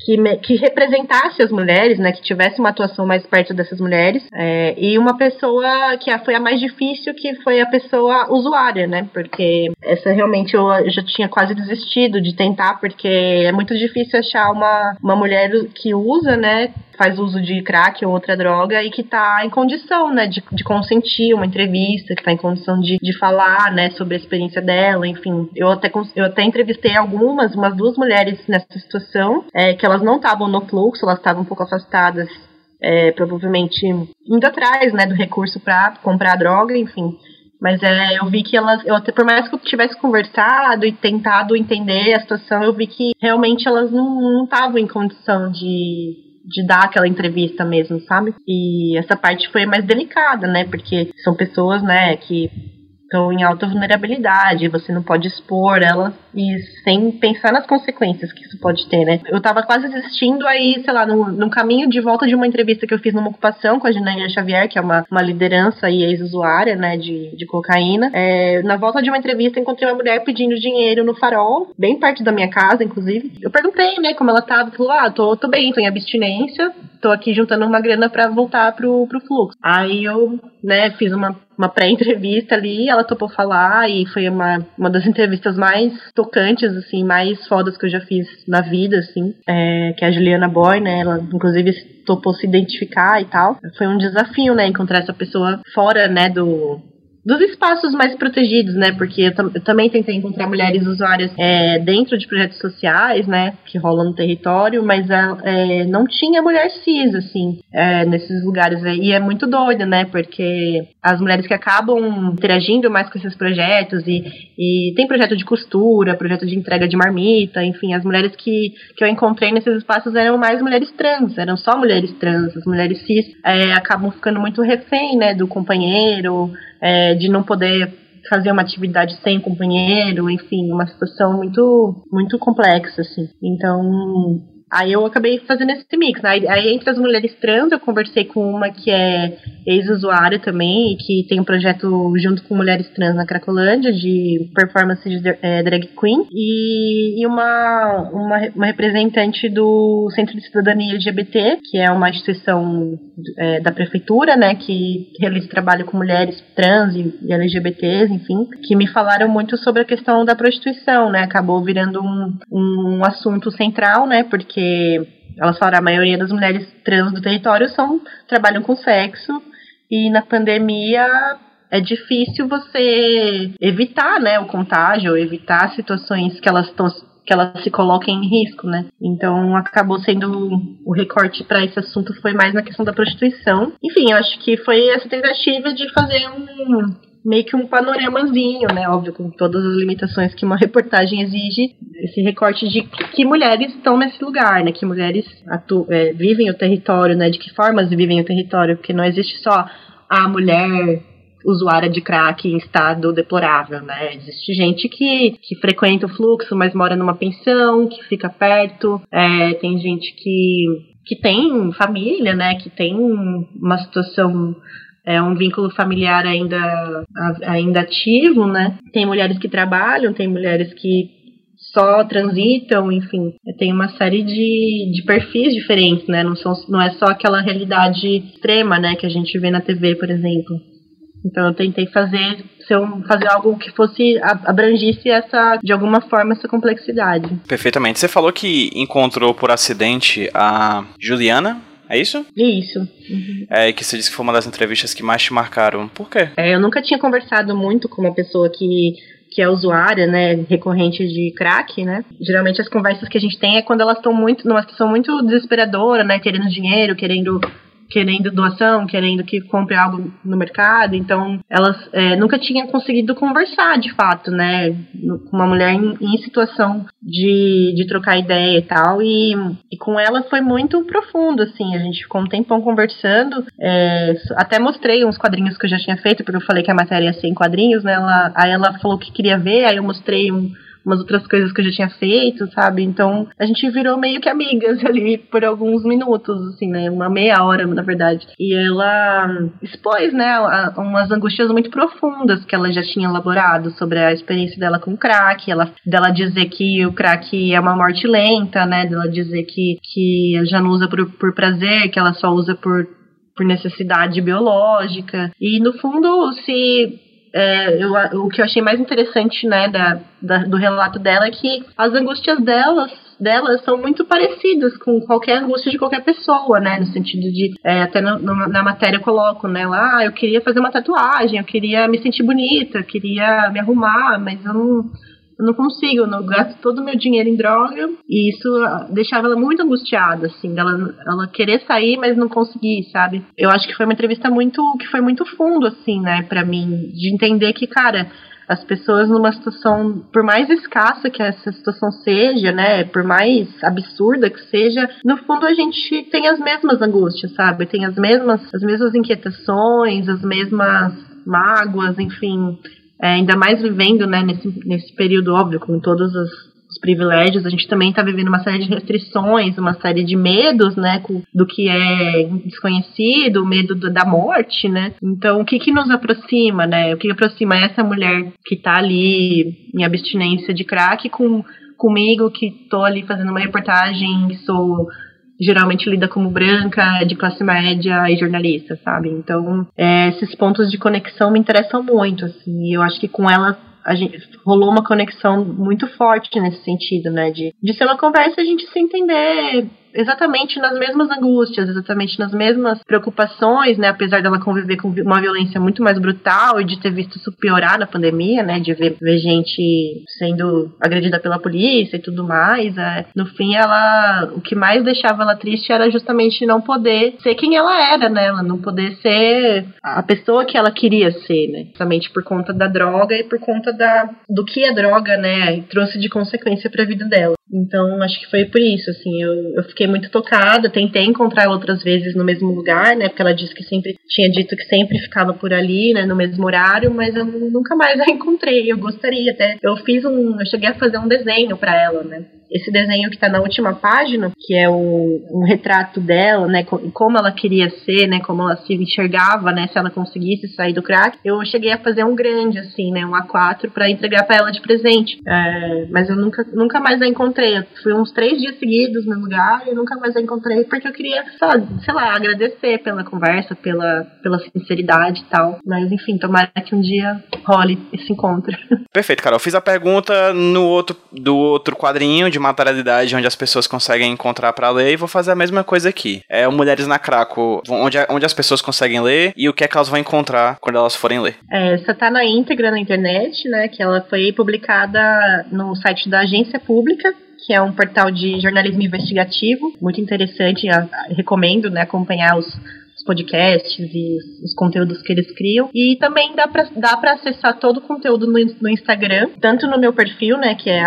que, me, que representasse as mulheres, né, que tivesse uma atuação mais perto dessas mulheres, é, e uma pessoa que foi a mais difícil, que foi a pessoa usuária, né, porque essa realmente eu, já tinha quase desistido de tentar, porque é muito difícil achar uma, uma mulher que usa, né, faz uso de crack ou outra droga e que está em condição, né, de, de consentir uma entrevista, que está em condição de, de falar, né, sobre a experiência dela, enfim. Eu até, eu até entrevistei algumas, umas duas mulheres nessa situação, é, que elas não estavam no fluxo, elas estavam um pouco afastadas, é, provavelmente indo atrás, né, do recurso para comprar droga, enfim. Mas é, eu vi que elas, eu até por mais que eu tivesse conversado e tentado entender a situação, eu vi que realmente elas não estavam em condição de de dar aquela entrevista mesmo, sabe? E essa parte foi mais delicada, né? Porque são pessoas, né, que estão em alta vulnerabilidade, você não pode expor elas e sem pensar nas consequências que isso pode ter, né? Eu tava quase desistindo aí, sei lá, no, no caminho de volta de uma entrevista que eu fiz numa ocupação com a Janaína Xavier, que é uma, uma liderança e ex-usuária, né, de, de cocaína. É, na volta de uma entrevista, encontrei uma mulher pedindo dinheiro no farol, bem perto da minha casa, inclusive. Eu perguntei, né, como ela tava, falou, ah, tô, tô bem, tô em abstinência, tô aqui juntando uma grana para voltar pro, pro fluxo. Aí eu, né, fiz uma uma pré-entrevista ali, ela topou falar e foi uma, uma das entrevistas mais tocantes, assim, mais fodas que eu já fiz na vida, assim, é, que é a Juliana Boy, né, ela inclusive topou se identificar e tal. Foi um desafio, né, encontrar essa pessoa fora, né, do, dos espaços mais protegidos, né? Porque eu, eu também tentei encontrar mulheres usuárias é, dentro de projetos sociais, né? Que rolam no território, mas é, não tinha mulher cis, assim, é, nesses lugares. E é muito doido, né? Porque as mulheres que acabam interagindo mais com esses projetos e, e tem projeto de costura, projeto de entrega de marmita, enfim, as mulheres que, que eu encontrei nesses espaços eram mais mulheres trans, eram só mulheres trans. As mulheres cis é, acabam ficando muito refém, né? Do companheiro é, de não poder fazer uma atividade sem companheiro, enfim, uma situação muito muito complexa assim. Então, Aí eu acabei fazendo esse mix. Né? Aí, entre as mulheres trans, eu conversei com uma que é ex-usuária também, e que tem um projeto junto com mulheres trans na Cracolândia, de performance de é, drag queen, e, e uma, uma, uma, representante do Centro de Cidadania LGBT, que é uma instituição é, da prefeitura, né, que realiza trabalho com mulheres trans e, e LGBTs, enfim, que me falaram muito sobre a questão da prostituição, né, acabou virando um, um assunto central, né, porque porque elas falaram a maioria das mulheres trans do território são trabalham com sexo e na pandemia é difícil você evitar, né, o contágio, evitar situações que elas estão que elas se coloquem em risco, né? Então acabou sendo o recorte para esse assunto foi mais na questão da prostituição. Enfim, eu acho que foi essa tentativa de fazer um meio que um panoramazinho, né? Óbvio, com todas as limitações que uma reportagem exige, esse recorte de que mulheres estão nesse lugar, né? Que mulheres atu é, vivem o território, né? De que formas vivem o território, porque não existe só a mulher usuária de crack em estado deplorável, né? Existe gente que, que frequenta o fluxo, mas mora numa pensão, que fica perto, é, tem gente que, que tem família, né? Que tem uma situação é um vínculo familiar ainda, ainda ativo, né? Tem mulheres que trabalham, tem mulheres que só transitam, enfim, tem uma série de, de perfis diferentes, né? Não, são, não é só aquela realidade extrema, né, que a gente vê na TV, por exemplo. Então eu tentei fazer fazer algo que fosse abrangisse essa de alguma forma essa complexidade. Perfeitamente. Você falou que encontrou por acidente a Juliana, é isso? Isso. Uhum. É, que você disse que foi uma das entrevistas que mais te marcaram. Por quê? É, eu nunca tinha conversado muito com uma pessoa que que é usuária, né, recorrente de crack, né? Geralmente as conversas que a gente tem é quando elas estão muito numa situação muito desesperadora, né, querendo dinheiro, querendo querendo doação, querendo que compre algo no mercado. Então, elas é, nunca tinham conseguido conversar de fato, né? Com uma mulher em, em, situação de, de trocar ideia e tal. E, e com ela foi muito profundo, assim. A gente ficou um tempão conversando. É, até mostrei uns quadrinhos que eu já tinha feito, porque eu falei que a matéria ia ser em quadrinhos, né? Ela, aí ela falou que queria ver, aí eu mostrei um umas outras coisas que eu já tinha feito, sabe? Então a gente virou meio que amigas [LAUGHS] ali por alguns minutos, assim, né? Uma meia hora, na verdade. E ela expôs, né, umas angústias muito profundas que ela já tinha elaborado sobre a experiência dela com o crack, ela, dela dizer que o crack é uma morte lenta, né? Dela dizer que, que já não usa por, por prazer, que ela só usa por por necessidade biológica. E no fundo, se é, eu, o que eu achei mais interessante, né, da, da, do relato dela é que as angústias delas, delas são muito parecidas com qualquer angústia de qualquer pessoa, né, no sentido de, é, até no, no, na matéria eu coloco, né, lá, ah, eu queria fazer uma tatuagem, eu queria me sentir bonita, eu queria me arrumar, mas eu não eu não consigo, eu não gasto todo o meu dinheiro em droga. E isso deixava ela muito angustiada, assim, dela ela querer sair, mas não conseguir, sabe? Eu acho que foi uma entrevista muito que foi muito fundo, assim, né, para mim, de entender que, cara, as pessoas numa situação, por mais escassa que essa situação seja, né, por mais absurda que seja, no fundo a gente tem as mesmas angústias, sabe? Tem as mesmas, as mesmas inquietações, as mesmas mágoas, enfim, é, ainda mais vivendo né, nesse, nesse período, óbvio, com todos os, os privilégios, a gente também está vivendo uma série de restrições, uma série de medos, né, do que é desconhecido, o medo do, da morte, né? Então, o que que nos aproxima, né? O que aproxima essa mulher que está ali em abstinência de crack com comigo que estou ali fazendo uma reportagem, sou geralmente lida como branca, de classe média e jornalista, sabe? Então, é, esses pontos de conexão me interessam muito, assim, eu acho que com ela a gente rolou uma conexão muito forte nesse sentido, né? De, de ser uma conversa a gente se entender exatamente nas mesmas angústias, exatamente nas mesmas preocupações, né? Apesar dela conviver com uma violência muito mais brutal e de ter visto isso piorar na pandemia, né? De ver, ver gente sendo agredida pela polícia e tudo mais. É. No fim, ela. O que mais deixava ela triste era justamente não poder ser quem ela era, né? Ela não poder ser a pessoa que ela queria ser, né? Justamente por conta da droga e por conta da, do que a droga, né? Trouxe de consequência para a vida dela. Então, acho que foi por isso, assim, eu, eu fiquei muito tocada, tentei encontrar outras vezes no mesmo lugar, né, porque ela disse que sempre, tinha dito que sempre ficava por ali, né, no mesmo horário, mas eu nunca mais a [LAUGHS] encontrei, eu gostaria até, eu fiz um, eu cheguei a fazer um desenho para ela, né, esse desenho que está na última página, que é o, um retrato dela, né, como ela queria ser, né, como ela se enxergava, né, se ela conseguisse sair do crack, eu cheguei a fazer um grande, assim, né, um A4 para entregar para ela de presente, é, mas eu nunca, nunca mais a encontrei, eu fui uns três dias seguidos no lugar e nunca mais a encontrei, porque eu queria, só, sei lá, agradecer pela conversa, pela, pela sinceridade e tal, mas enfim, tomara que um dia role esse encontro. [LAUGHS] Perfeito, Carol, fiz a pergunta no outro, do outro quadrinho de materialidade onde as pessoas conseguem encontrar para ler e vou fazer a mesma coisa aqui. É o Mulheres na Craco, onde, onde as pessoas conseguem ler e o que é que elas vão encontrar quando elas forem ler. É, essa tá na íntegra na internet, né? Que ela foi publicada no site da Agência Pública, que é um portal de jornalismo investigativo, muito interessante, recomendo né, acompanhar os podcasts e os, conteúdos que eles criam. E também dá pra, dá pra acessar todo o conteúdo no, no Instagram, tanto no meu perfil, né, que é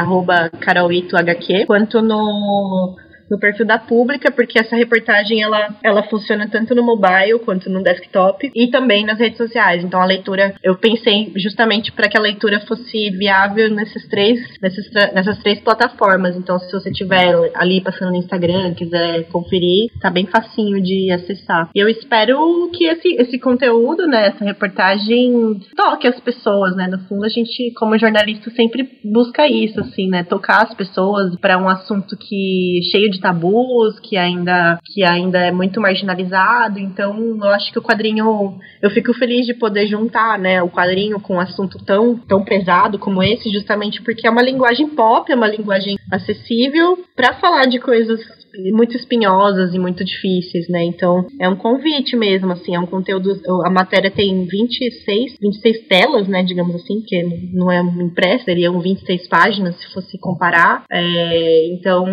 carolitohq, quanto no no perfil da pública, porque essa reportagem ela, ela funciona tanto no mobile quanto no desktop e também nas redes sociais. Então a leitura, eu pensei justamente para que a leitura fosse viável nesses três, nesses, nessas três plataformas. Então se você tiver ali passando no Instagram, quiser conferir, tá bem facinho de acessar. E eu espero que esse, esse conteúdo, né, essa reportagem toque as pessoas, né? No fundo a gente, como jornalista, sempre busca isso, assim, né? Tocar as pessoas para um assunto que cheio de tabus, que ainda, que ainda é muito marginalizado. Então, eu acho que o quadrinho. Eu fico feliz de poder juntar né, o quadrinho com um assunto tão, tão pesado como esse, justamente porque é uma linguagem pop, é uma linguagem acessível para falar de coisas muito espinhosas e muito difíceis, né? Então, é um convite mesmo, assim, é um conteúdo. A matéria tem 26, 26 telas, né? Digamos assim, que não é impressa, seriam 26 páginas se fosse comparar. É, então,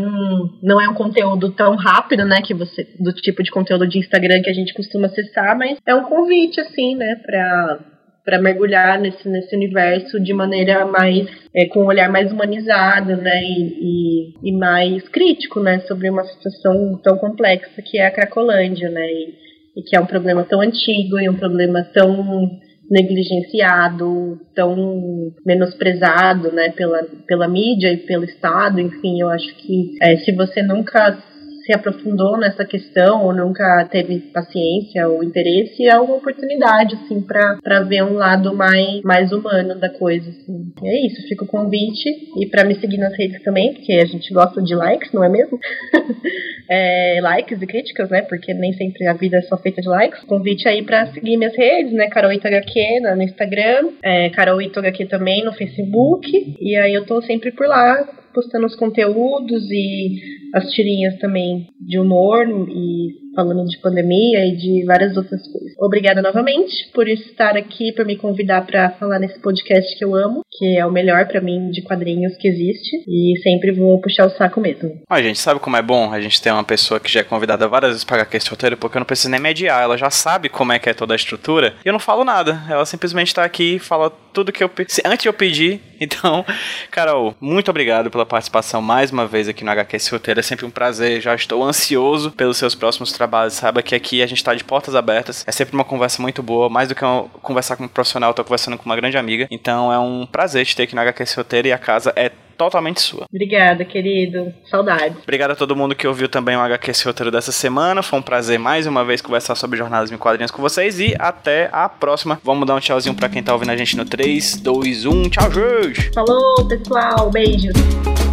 não é um conteúdo tão rápido, né? Que você. Do tipo de conteúdo de Instagram que a gente costuma acessar, mas é um convite, assim, né? Pra para mergulhar nesse, nesse universo de maneira mais é, com um olhar mais humanizado, né, e, e, e, mais crítico, né, sobre uma situação tão complexa que é a Cracolândia, né, e, e, que é um problema tão antigo e um problema tão negligenciado, tão menosprezado, né, pela, pela mídia e pelo Estado, enfim, eu acho que é, se você nunca se aprofundou nessa questão ou nunca teve paciência ou interesse, é uma oportunidade, assim, para ver um lado mais, mais humano da coisa, assim. E é isso, fica o convite. E para me seguir nas redes também, porque a gente gosta de likes, não é mesmo? [LAUGHS] é, likes e críticas, né? Porque nem sempre a vida é só feita de likes. Convite aí para seguir minhas redes, né? Carol HQ no Instagram, é, Carol HQ também no Facebook. E aí eu tô sempre por lá postando os conteúdos e as tirinhas também de humor e falando de pandemia e de várias outras coisas. Obrigada novamente por estar aqui, por me convidar para falar nesse podcast que eu amo, que é o melhor para mim de quadrinhos que existe e sempre vou puxar o saco mesmo. A gente sabe como é bom a gente ter uma pessoa que já é convidada várias vezes para esse roteiro, porque eu não preciso nem mediar, ela já sabe como é que é toda a estrutura e eu não falo nada. Ela simplesmente tá aqui e fala tudo que eu antes de eu pedir. [LAUGHS] Então, Carol, muito obrigado pela participação mais uma vez aqui no HQ esse roteiro. É sempre um prazer. Já estou ansioso pelos seus próximos trabalhos. Saiba que aqui a gente está de portas abertas. É sempre uma conversa muito boa. Mais do que uma, conversar com um profissional, estou conversando com uma grande amiga. Então é um prazer te ter aqui no HQ esse roteiro e a casa é totalmente sua. Obrigada, querido. Saudades. Obrigado a todo mundo que ouviu também o HQ esse roteiro dessa semana. Foi um prazer mais uma vez conversar sobre jornalismo e quadrinhos com vocês. E até a próxima. Vamos dar um tchauzinho pra quem tá ouvindo a gente no 3, 2, 1. Tchau, gente! Falou, pessoal. Beijos.